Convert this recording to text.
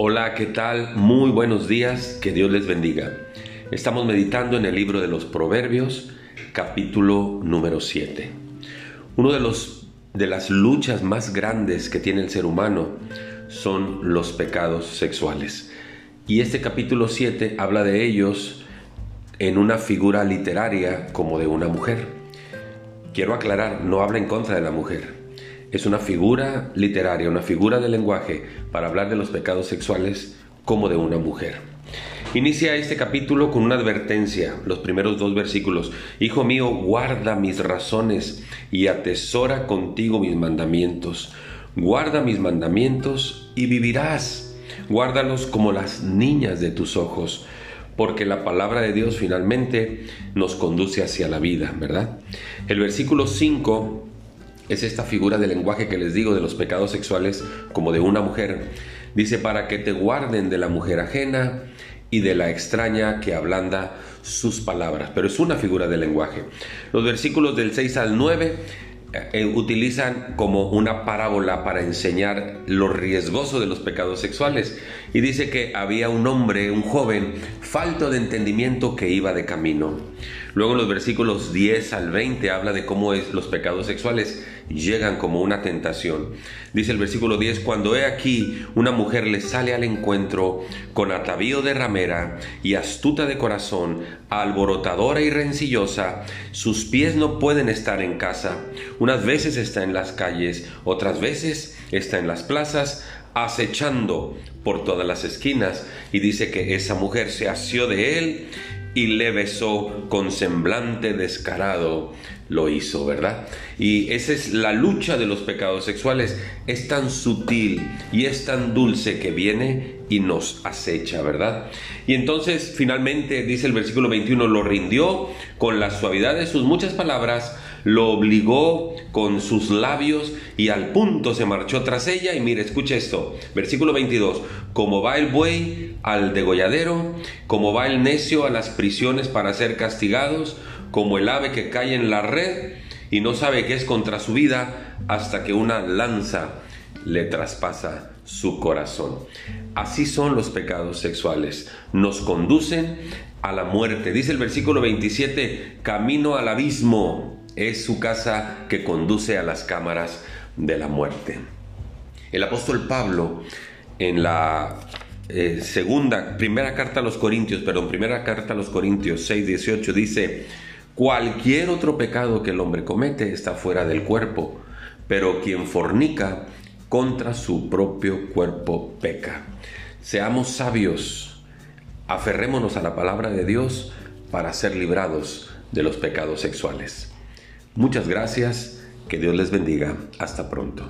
Hola, ¿qué tal? Muy buenos días, que Dios les bendiga. Estamos meditando en el libro de los Proverbios, capítulo número 7. Uno de los de las luchas más grandes que tiene el ser humano son los pecados sexuales. Y este capítulo 7 habla de ellos en una figura literaria como de una mujer. Quiero aclarar, no habla en contra de la mujer es una figura literaria, una figura de lenguaje para hablar de los pecados sexuales como de una mujer. Inicia este capítulo con una advertencia, los primeros dos versículos. Hijo mío, guarda mis razones y atesora contigo mis mandamientos. Guarda mis mandamientos y vivirás. Guárdalos como las niñas de tus ojos, porque la palabra de Dios finalmente nos conduce hacia la vida, ¿verdad? El versículo 5 es esta figura de lenguaje que les digo de los pecados sexuales como de una mujer. Dice, para que te guarden de la mujer ajena y de la extraña que ablanda sus palabras. Pero es una figura de lenguaje. Los versículos del 6 al 9 eh, utilizan como una parábola para enseñar lo riesgoso de los pecados sexuales. Y dice que había un hombre, un joven, falto de entendimiento que iba de camino. Luego los versículos 10 al 20 habla de cómo es los pecados sexuales llegan como una tentación. Dice el versículo 10, cuando he aquí una mujer le sale al encuentro con atavío de ramera y astuta de corazón, alborotadora y rencillosa, sus pies no pueden estar en casa, unas veces está en las calles, otras veces está en las plazas, acechando por todas las esquinas y dice que esa mujer se asió de él y le besó con semblante descarado, lo hizo, ¿verdad? Y esa es la lucha de los pecados sexuales. Es tan sutil y es tan dulce que viene y nos acecha, ¿verdad? Y entonces finalmente dice el versículo 21, lo rindió con la suavidad de sus muchas palabras, lo obligó con sus labios y al punto se marchó tras ella. Y mire, escuche esto, versículo 22, como va el buey al degolladero, como va el necio a las prisiones para ser castigados, como el ave que cae en la red y no sabe qué es contra su vida hasta que una lanza le traspasa su corazón. Así son los pecados sexuales. Nos conducen a la muerte. Dice el versículo 27, camino al abismo es su casa que conduce a las cámaras de la muerte. El apóstol Pablo en la eh, segunda, primera carta a los Corintios, perdón, primera carta a los Corintios 6, 18 dice, cualquier otro pecado que el hombre comete está fuera del cuerpo, pero quien fornica contra su propio cuerpo peca. Seamos sabios, aferrémonos a la palabra de Dios para ser librados de los pecados sexuales. Muchas gracias, que Dios les bendiga, hasta pronto.